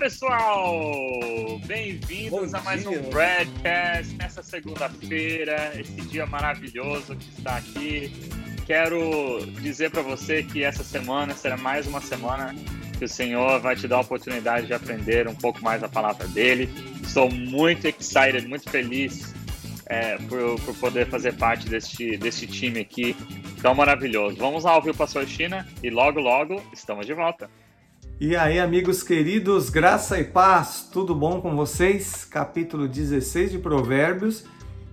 pessoal! Bem-vindos a mais um Broadcast nessa segunda-feira, esse dia maravilhoso que está aqui. Quero dizer para você que essa semana será mais uma semana que o Senhor vai te dar a oportunidade de aprender um pouco mais a palavra dele. Estou muito excited, muito feliz é, por, por, poder fazer parte deste, deste time aqui tão maravilhoso. Vamos lá ouvir o Pastor China e logo, logo estamos de volta. E aí, amigos queridos, graça e paz, tudo bom com vocês? Capítulo 16 de Provérbios.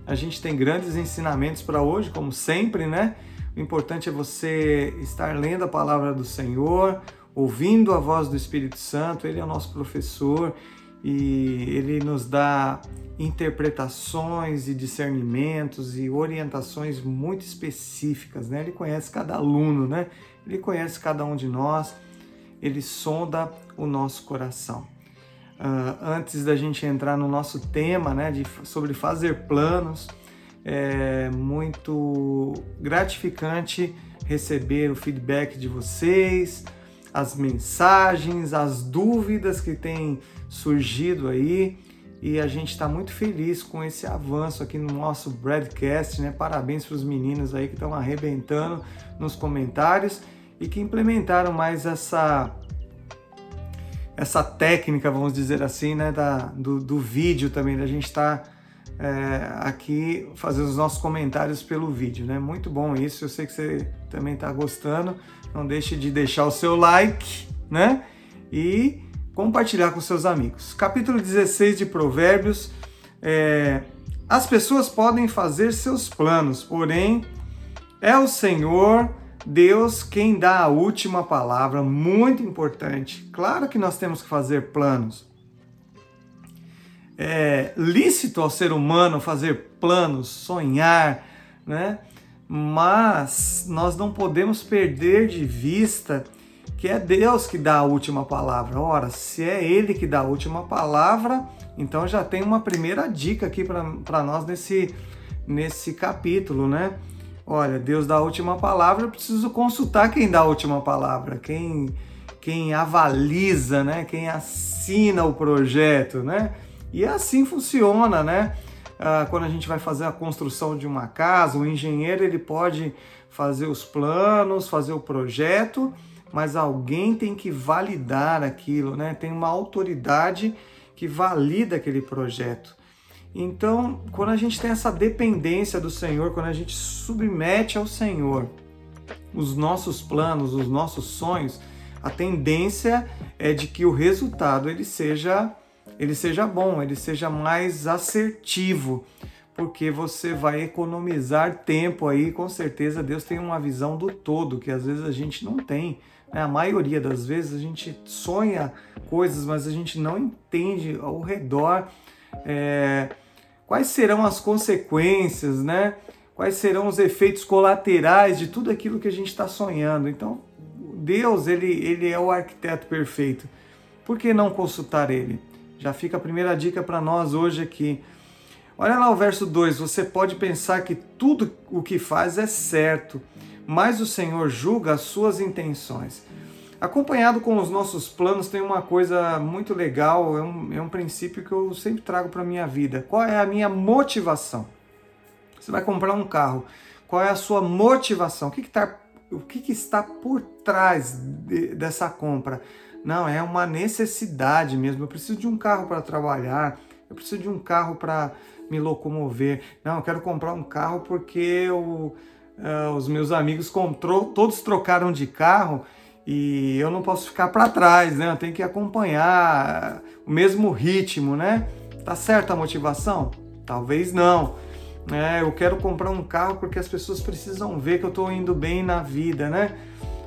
A gente tem grandes ensinamentos para hoje, como sempre, né? O importante é você estar lendo a palavra do Senhor, ouvindo a voz do Espírito Santo, ele é o nosso professor e ele nos dá interpretações e discernimentos e orientações muito específicas, né? Ele conhece cada aluno, né? Ele conhece cada um de nós ele sonda o nosso coração. Uh, antes da gente entrar no nosso tema né, de, sobre fazer planos, é muito gratificante receber o feedback de vocês, as mensagens, as dúvidas que têm surgido aí e a gente está muito feliz com esse avanço aqui no nosso broadcast, né? Parabéns para os meninos aí que estão arrebentando nos comentários e que implementaram mais essa essa técnica, vamos dizer assim, né, da, do, do vídeo também, da gente estar tá, é, aqui fazendo os nossos comentários pelo vídeo, né? Muito bom isso, eu sei que você também está gostando. Não deixe de deixar o seu like, né? E compartilhar com seus amigos. Capítulo 16 de Provérbios. É, As pessoas podem fazer seus planos, porém é o Senhor Deus quem dá a última palavra, muito importante. Claro que nós temos que fazer planos. É lícito ao ser humano fazer planos, sonhar, né? Mas nós não podemos perder de vista que é Deus que dá a última palavra. Ora, se é Ele que dá a última palavra, então já tem uma primeira dica aqui para nós nesse, nesse capítulo, né? Olha, Deus dá a última palavra, eu preciso consultar quem dá a última palavra, quem, quem avaliza, né? quem assina o projeto, né? E assim funciona, né? Ah, quando a gente vai fazer a construção de uma casa, o engenheiro ele pode fazer os planos, fazer o projeto, mas alguém tem que validar aquilo, né? Tem uma autoridade que valida aquele projeto. Então, quando a gente tem essa dependência do Senhor, quando a gente submete ao Senhor os nossos planos, os nossos sonhos, a tendência é de que o resultado ele seja ele seja bom, ele seja mais assertivo, porque você vai economizar tempo aí, com certeza Deus tem uma visão do todo que às vezes a gente não tem. Né? A maioria das vezes a gente sonha coisas, mas a gente não entende ao redor é, quais serão as consequências, né? Quais serão os efeitos colaterais de tudo aquilo que a gente está sonhando. Então, Deus, ele, ele é o arquiteto perfeito. Por que não consultar ele? Já fica a primeira dica para nós hoje aqui. Olha lá o verso 2: você pode pensar que tudo o que faz é certo, mas o Senhor julga as suas intenções. Acompanhado com os nossos planos, tem uma coisa muito legal, é um, é um princípio que eu sempre trago para a minha vida. Qual é a minha motivação? Você vai comprar um carro, qual é a sua motivação? O que, que, tá, o que, que está por trás de, dessa compra? Não, é uma necessidade mesmo. Eu preciso de um carro para trabalhar, eu preciso de um carro para me locomover. Não, eu quero comprar um carro porque eu, uh, os meus amigos comprou, todos trocaram de carro e eu não posso ficar para trás, né? Eu tenho que acompanhar o mesmo ritmo, né? Tá certa a motivação? Talvez não. É, eu quero comprar um carro porque as pessoas precisam ver que eu estou indo bem na vida, né?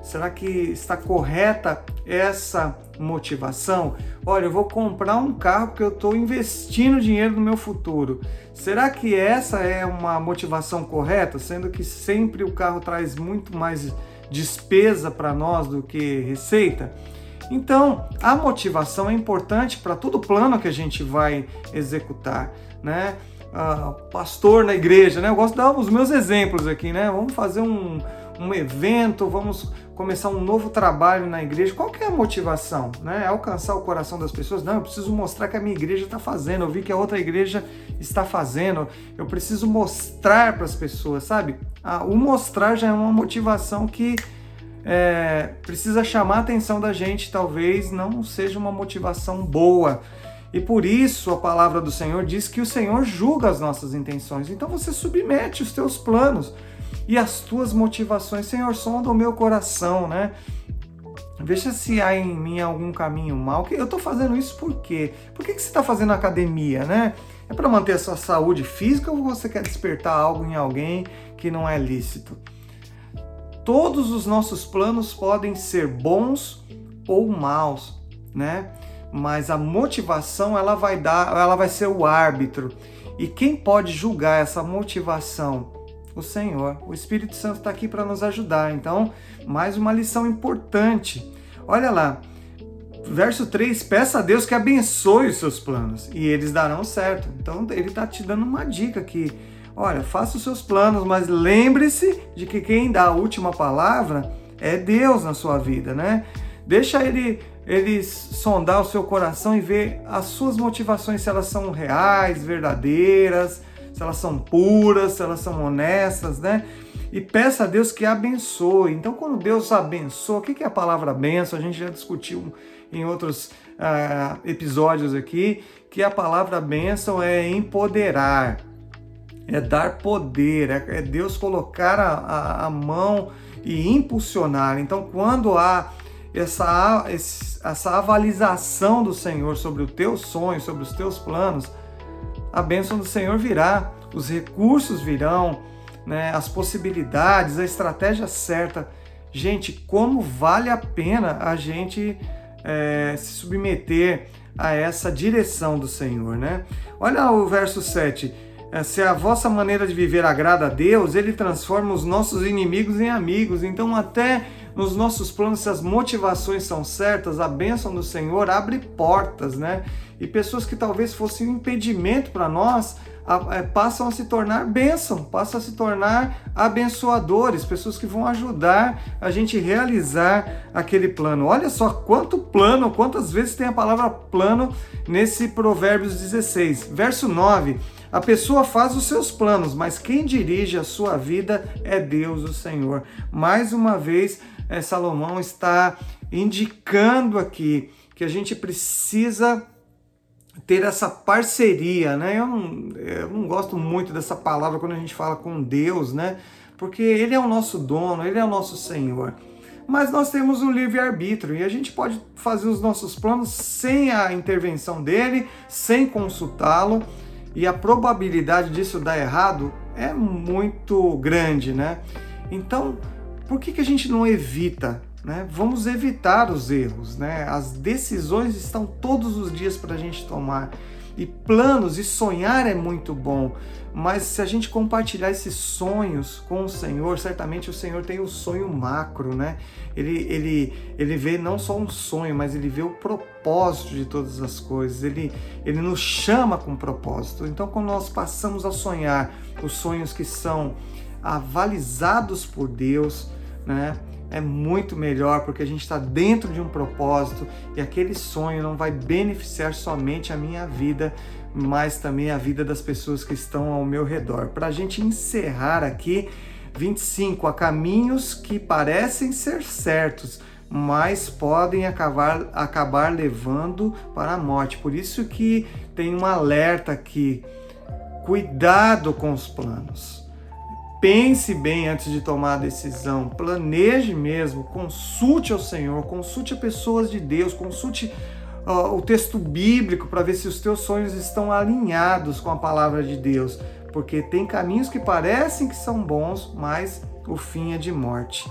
Será que está correta essa motivação? Olha, eu vou comprar um carro porque eu estou investindo dinheiro no meu futuro. Será que essa é uma motivação correta? Sendo que sempre o carro traz muito mais despesa para nós do que receita. Então, a motivação é importante para todo plano que a gente vai executar, né? Uh, pastor na igreja, né? Eu gosto de dar os meus exemplos aqui, né? Vamos fazer um, um evento, vamos começar um novo trabalho na igreja. Qual que é a motivação? Né? É alcançar o coração das pessoas? Não, eu preciso mostrar que a minha igreja está fazendo, eu vi que a outra igreja está fazendo, eu preciso mostrar para as pessoas, sabe? Ah, o mostrar já é uma motivação que é, precisa chamar a atenção da gente, talvez não seja uma motivação boa. E por isso a palavra do Senhor diz que o Senhor julga as nossas intenções. Então você submete os teus planos e as tuas motivações. Senhor, sonda o meu coração, né? Veja se há em mim algum caminho mal. Eu estou fazendo isso por quê? Por que, que você está fazendo academia, né? É para manter a sua saúde física ou você quer despertar algo em alguém que não é lícito? Todos os nossos planos podem ser bons ou maus, né? Mas a motivação ela vai dar, ela vai ser o árbitro. E quem pode julgar essa motivação? O Senhor. O Espírito Santo está aqui para nos ajudar. Então, mais uma lição importante. Olha lá, verso 3: peça a Deus que abençoe os seus planos e eles darão certo. Então, ele está te dando uma dica aqui Olha, faça os seus planos, mas lembre-se de que quem dá a última palavra é Deus na sua vida, né? Deixa ele, ele sondar o seu coração e ver as suas motivações, se elas são reais, verdadeiras, se elas são puras, se elas são honestas, né? E peça a Deus que abençoe. Então, quando Deus abençoa, o que é a palavra benção? A gente já discutiu em outros uh, episódios aqui que a palavra bênção é empoderar é dar poder, é, é Deus colocar a, a, a, mão e impulsionar. Então, quando há essa, essa avalização do Senhor sobre o teu sonho, sobre os teus planos, a bênção do Senhor virá, os recursos virão, né, as possibilidades, a estratégia certa. Gente, como vale a pena a gente é, se submeter a essa direção do Senhor, né? Olha o verso 7 é, se a vossa maneira de viver agrada a Deus, Ele transforma os nossos inimigos em amigos. Então, até nos nossos planos, se as motivações são certas, a bênção do Senhor abre portas, né? E pessoas que talvez fossem um impedimento para nós passam a se tornar bênção, passam a se tornar abençoadores, pessoas que vão ajudar a gente realizar aquele plano. Olha só quanto plano, quantas vezes tem a palavra plano nesse Provérbios 16, verso 9. A pessoa faz os seus planos, mas quem dirige a sua vida é Deus, o Senhor. Mais uma vez, é, Salomão está indicando aqui que a gente precisa ter essa parceria, né? Eu não, eu não gosto muito dessa palavra quando a gente fala com Deus, né? Porque Ele é o nosso dono, Ele é o nosso Senhor. Mas nós temos o livre-arbítrio e a gente pode fazer os nossos planos sem a intervenção dele, sem consultá-lo e a probabilidade disso dar errado é muito grande, né? Então, por que, que a gente não evita? Né? Vamos evitar os erros, né? As decisões estão todos os dias para a gente tomar. E planos e sonhar é muito bom, mas se a gente compartilhar esses sonhos com o Senhor, certamente o Senhor tem o sonho macro, né? Ele, ele, ele vê não só um sonho, mas ele vê o propósito de todas as coisas. Ele, ele nos chama com propósito. Então, quando nós passamos a sonhar os sonhos que são avalizados por Deus, né? É muito melhor porque a gente está dentro de um propósito e aquele sonho não vai beneficiar somente a minha vida, mas também a vida das pessoas que estão ao meu redor. Para a gente encerrar aqui, 25. Há caminhos que parecem ser certos, mas podem acabar, acabar levando para a morte. Por isso que tem um alerta aqui. Cuidado com os planos pense bem antes de tomar a decisão, planeje mesmo, consulte ao Senhor, consulte a pessoas de Deus, consulte uh, o texto bíblico para ver se os teus sonhos estão alinhados com a palavra de Deus, porque tem caminhos que parecem que são bons, mas o fim é de morte.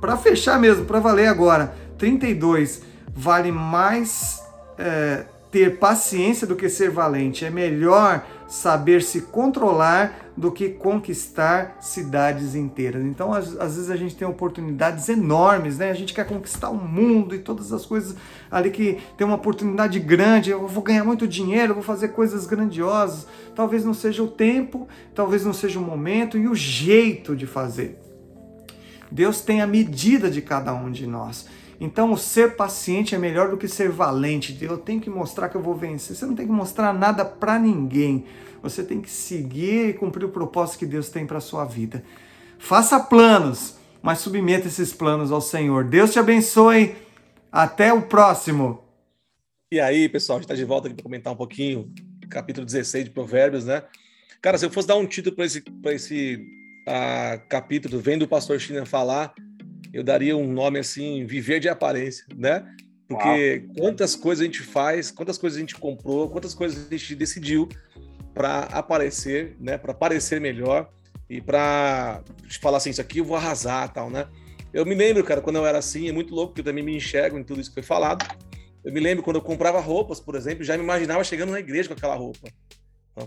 Para fechar mesmo, para valer agora, 32 vale mais é, ter paciência do que ser valente. É melhor saber se controlar do que conquistar cidades inteiras. Então, às, às, vezes a gente tem oportunidades enormes, né? A gente quer conquistar o mundo e todas as coisas ali que tem uma oportunidade grande. Eu vou ganhar muito dinheiro, eu vou fazer coisas grandiosas. Talvez não seja o tempo, talvez não seja o momento e o jeito de fazer. Deus tem a medida de cada um de nós. Então, ser paciente é melhor do que ser valente. Eu tenho que mostrar que eu vou vencer. Você não tem que mostrar nada para ninguém. Você tem que seguir e cumprir o propósito que Deus tem para sua vida. Faça planos, mas submeta esses planos ao Senhor. Deus te abençoe. Até o próximo. E aí, pessoal, a gente está de volta aqui para comentar um pouquinho, capítulo 16 de Provérbios, né? Cara, se eu fosse dar um título para esse, pra esse uh, capítulo, vendo o pastor China falar, eu daria um nome assim, viver de aparência, né? Porque Uau. quantas coisas a gente faz, quantas coisas a gente comprou, quantas coisas a gente decidiu para aparecer, né? Para parecer melhor e para falar assim, isso aqui eu vou arrasar, tal, né? Eu me lembro, cara, quando eu era assim, é muito louco, porque eu também me enxergo em tudo isso que foi falado. Eu me lembro quando eu comprava roupas, por exemplo, já me imaginava chegando na igreja com aquela roupa.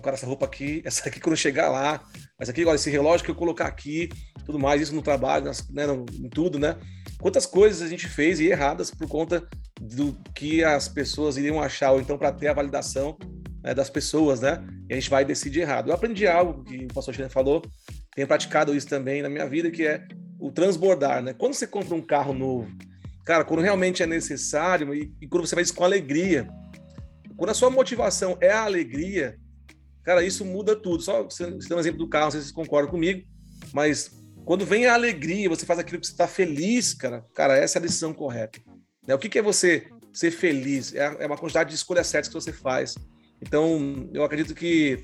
Cara, essa roupa aqui, essa aqui quando chegar lá, essa aqui, olha, esse relógio que eu colocar aqui, tudo mais, isso no trabalho, nas, né, no, em tudo, né? Quantas coisas a gente fez e erradas por conta do que as pessoas iriam achar, ou então para ter a validação né, das pessoas, né? E a gente vai decidir errado. Eu aprendi algo que o pastor China falou, tenho praticado isso também na minha vida, que é o transbordar, né? Quando você compra um carro novo, cara, quando realmente é necessário e, e quando você faz isso com alegria, quando a sua motivação é a alegria, Cara, isso muda tudo. Só tem um exemplo do carro, não sei se vocês concordam comigo, mas quando vem a alegria, você faz aquilo que você está feliz, cara, cara, essa é a decisão correta. Né? O que, que é você ser feliz? É, é uma quantidade de escolhas certas que você faz. Então, eu acredito que,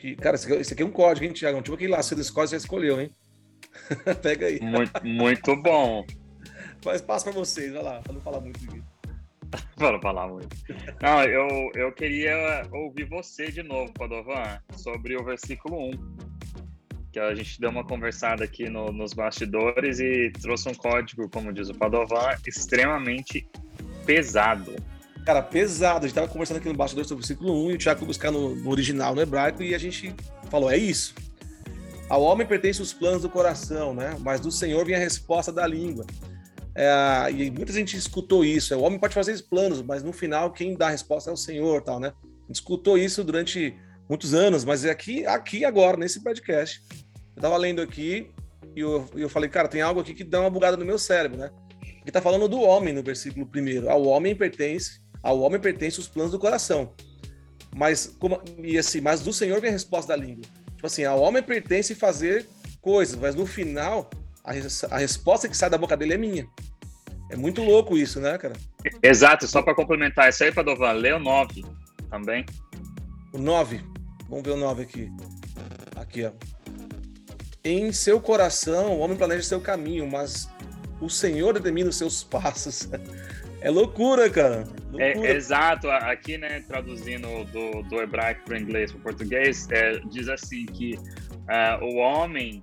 que cara, esse aqui é um código, hein, Tiago? Tipo aquele lá, você escolhe, você escolheu, hein? Pega aí. Muito, muito bom. Mas passa para vocês, vai lá, para não falar muito aqui. Para falar muito. Não, eu, eu queria ouvir você de novo, Padovan, sobre o versículo 1. Que a gente deu uma conversada aqui no, nos bastidores e trouxe um código, como diz o Padovan, extremamente pesado. Cara, pesado. A gente estava conversando aqui no bastidor sobre o versículo 1 e o Tiago foi buscar no, no original, no hebraico, e a gente falou: é isso. Ao homem pertence os planos do coração, né? Mas do Senhor vem a resposta da língua. É, e muita gente escutou isso. É, o homem pode fazer planos, mas no final quem dá a resposta é o Senhor, tal, né? Escutou isso durante muitos anos, mas é aqui, aqui agora, nesse podcast. Eu tava lendo aqui e eu, eu falei, cara, tem algo aqui que dá uma bugada no meu cérebro, né? Que tá falando do homem no versículo primeiro. Ao homem pertence, ao homem pertence os planos do coração. Mas como e assim, mas do Senhor vem a resposta da língua. Tipo assim, ao homem pertence fazer coisas, mas no final a, a resposta que sai da boca dele é minha. É muito louco isso, né, cara? Exato, só para complementar, isso aí, Padovan, lê o 9 também. O 9, vamos ver o 9 aqui. Aqui, ó. Em seu coração, o homem planeja seu caminho, mas o Senhor determina os seus passos. É loucura, cara. É, loucura. É, exato. Aqui, né, traduzindo do, do hebraico para inglês para português, é, diz assim que uh, o homem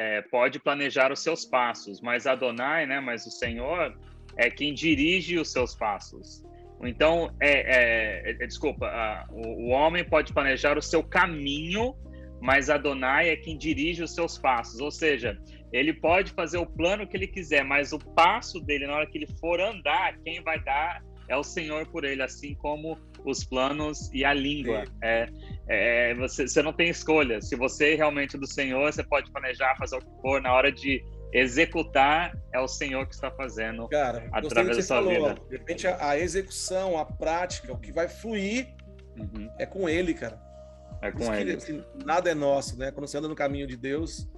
é, pode planejar os seus passos, mas Adonai, né, mas o Senhor é quem dirige os seus passos. Então, é, é, é desculpa, a, o, o, homem pode planejar o seu caminho, mas Adonai é quem dirige os seus passos. Ou seja, ele pode fazer o plano que ele quiser, mas o passo dele, na hora que ele for andar, quem vai dar é o Senhor por ele, assim como os planos e a língua. É, é, você, você não tem escolha. Se você realmente é do Senhor, você pode planejar, fazer o que for, na hora de executar, é o Senhor que está fazendo Cara, através da sua falou, vida. De repente, a, a, execução, a prática, o que vai fluir uhum. é com Ele, cara. É com Ele. Que, assim, nada é nosso, né? Quando você anda no caminho de Deus,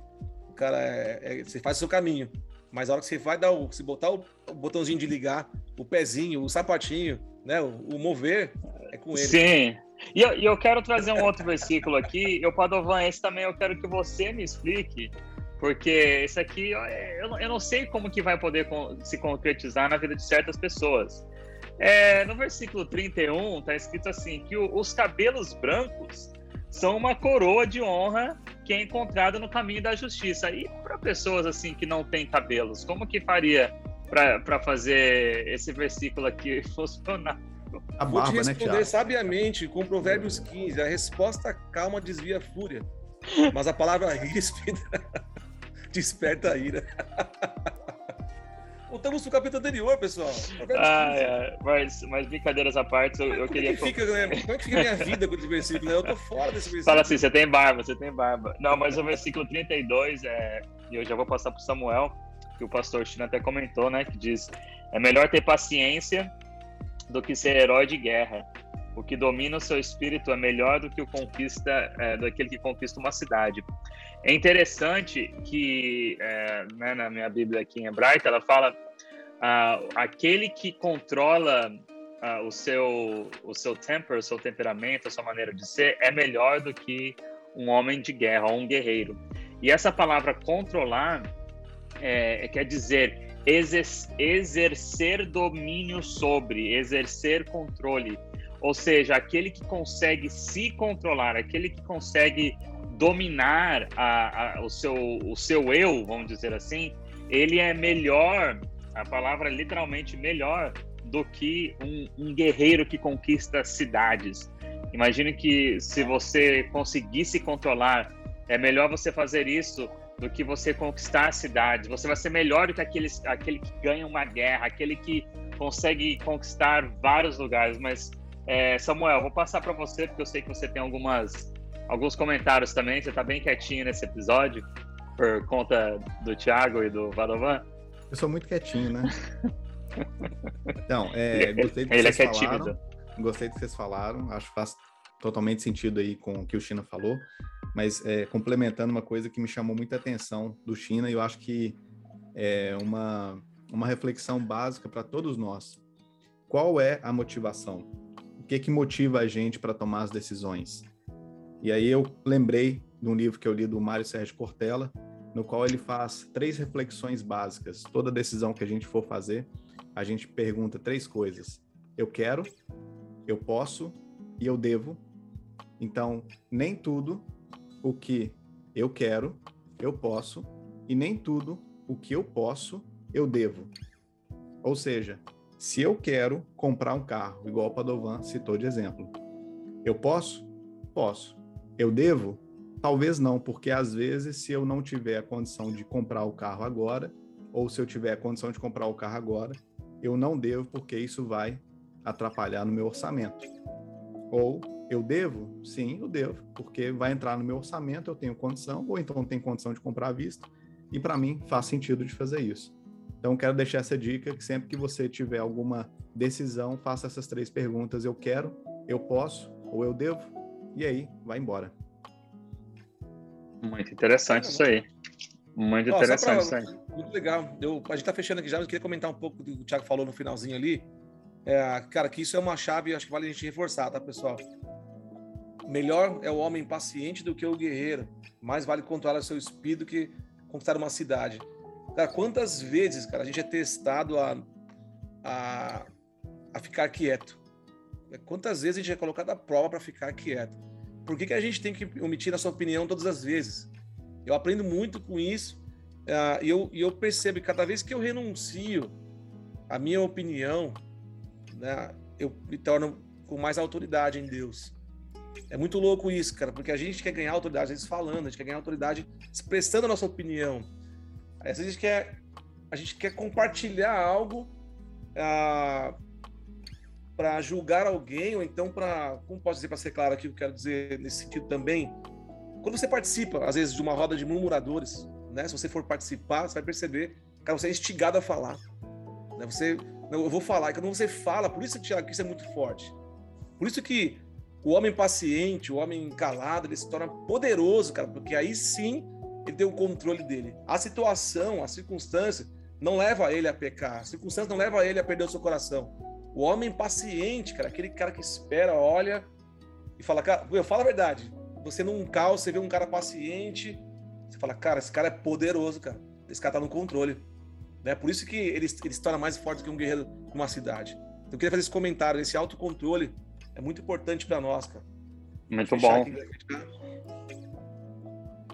cara é, é, você faz o seu caminho. Mas a hora que você vai dar o, se botar o, o botãozinho de ligar, o pezinho, o sapatinho, né, o, o mover, é com ele. Sim. E eu, e eu quero trazer um outro versículo aqui. Eu, Padovan, esse também eu quero que você me explique, porque esse aqui eu, eu não sei como que vai poder se concretizar na vida de certas pessoas. É, no versículo 31 está escrito assim que o, os cabelos brancos são uma coroa de honra que é encontrada no caminho da justiça. E para pessoas assim que não têm cabelos, como que faria para fazer esse versículo aqui funcionar? A Vou te né, responder né, sabiamente com Provérbios 15. A resposta calma desvia a fúria, mas a palavra ríspida desperta a ira. Voltamos pro capítulo anterior, pessoal. Ah, é. mas, mas brincadeiras à parte, eu, eu como queria. É que fica, né? Como é que fica a minha vida com esse versículo? Né? Eu tô fora desse versículo. Fala assim, você tem barba, você tem barba. Não, mas o versículo 32, é, e eu já vou passar pro Samuel. que o pastor China até comentou, né? Que diz: é melhor ter paciência do que ser herói de guerra. O que domina o seu espírito é melhor do que o conquista, é, do aquele que conquista uma cidade. É interessante que é, né, na minha Bíblia aqui em hebraico ela fala ah, aquele que controla ah, o seu o seu temper, o seu temperamento, a sua maneira de ser é melhor do que um homem de guerra um guerreiro. E essa palavra controlar é, quer dizer exercer domínio sobre, exercer controle. Ou seja, aquele que consegue se controlar, aquele que consegue dominar a, a, o, seu, o seu eu, vamos dizer assim, ele é melhor, a palavra é literalmente melhor do que um, um guerreiro que conquista cidades. Imagine que se você conseguisse controlar, é melhor você fazer isso do que você conquistar cidades. Você vai ser melhor do que aquele, aquele que ganha uma guerra, aquele que consegue conquistar vários lugares. Mas, é, Samuel, vou passar para você, porque eu sei que você tem algumas, alguns comentários também. Você está bem quietinho nesse episódio, por conta do Thiago e do Vadovan. Eu sou muito quietinho, né? Então, é, gostei do que Ele é vocês é falaram. tímido. Gostei do que vocês falaram. Acho que faz totalmente sentido aí com o que o China falou mas é, complementando uma coisa que me chamou muita atenção do China, e eu acho que é uma, uma reflexão básica para todos nós. Qual é a motivação? O que, que motiva a gente para tomar as decisões? E aí eu lembrei de um livro que eu li do Mário Sérgio Cortella, no qual ele faz três reflexões básicas. Toda decisão que a gente for fazer, a gente pergunta três coisas: eu quero, eu posso e eu devo. Então, nem tudo o que eu quero, eu posso, e nem tudo o que eu posso, eu devo. Ou seja, se eu quero comprar um carro, igual o Padovan citou de exemplo, eu posso? Posso. Eu devo? Talvez não, porque às vezes, se eu não tiver a condição de comprar o carro agora, ou se eu tiver a condição de comprar o carro agora, eu não devo, porque isso vai atrapalhar no meu orçamento. Ou eu devo? Sim, eu devo, porque vai entrar no meu orçamento, eu tenho condição, ou então tenho condição de comprar à vista, e para mim faz sentido de fazer isso. Então, quero deixar essa dica que sempre que você tiver alguma decisão, faça essas três perguntas: eu quero, eu posso ou eu devo, e aí vai embora. Muito interessante isso aí. Muito interessante pra, isso aí. Muito legal. Eu, a gente está fechando aqui já, mas eu queria comentar um pouco do que o Thiago falou no finalzinho ali. É, cara, que isso é uma chave, acho que vale a gente reforçar, tá, pessoal? Melhor é o homem paciente do que o guerreiro. Mais vale controlar seu espírito que conquistar uma cidade. Cara, quantas vezes, cara, a gente é testado a, a, a ficar quieto? Quantas vezes a gente é colocado à prova para ficar quieto? Por que, que a gente tem que omitir a sua opinião todas as vezes? Eu aprendo muito com isso uh, e, eu, e eu percebo que cada vez que eu renuncio a minha opinião, né, eu me torno com mais autoridade em Deus. É muito louco isso, cara, porque a gente quer ganhar autoridade, às vezes falando, a gente quer ganhar autoridade expressando a nossa opinião. Às vezes a gente quer, a gente quer compartilhar algo ah, para julgar alguém, ou então para, como posso dizer para ser claro aqui, eu quero dizer nesse sentido também, quando você participa, às vezes, de uma roda de murmuradores, né? Se você for participar, você vai perceber, cara, você é instigado a falar. Né? Você, eu vou falar, e quando você fala, por isso, Tiago, que isso é muito forte. Por isso que o homem paciente, o homem calado, ele se torna poderoso, cara, porque aí sim ele tem o controle dele. A situação, a circunstância não leva ele a pecar, a circunstância não leva ele a perder o seu coração. O homem paciente, cara, aquele cara que espera, olha e fala, cara, eu falo a verdade. Você num caos, você vê um cara paciente, você fala, cara, esse cara é poderoso, cara. Esse cara tá no controle. Né? Por isso que ele, ele se torna mais forte do que um guerreiro numa cidade. Então eu queria fazer esse comentário, esse autocontrole é muito importante para nós, cara. Muito bom.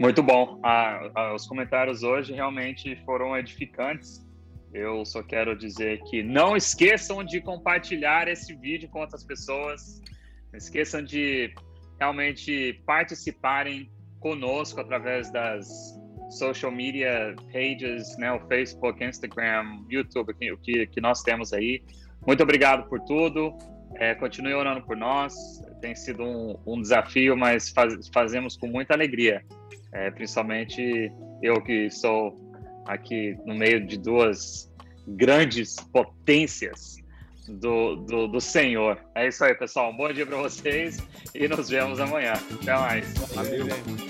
Muito bom. Ah, ah, os comentários hoje realmente foram edificantes. Eu só quero dizer que não esqueçam de compartilhar esse vídeo com outras pessoas. Não esqueçam de realmente participarem conosco através das social media pages, né, o Facebook, Instagram, YouTube, o que, que nós temos aí. Muito obrigado por tudo. É, continue orando por nós. Tem sido um, um desafio, mas faz, fazemos com muita alegria. É, principalmente eu que sou aqui no meio de duas grandes potências do, do, do Senhor. É isso aí, pessoal. Um bom dia para vocês e nos vemos amanhã. Até mais. Valeu.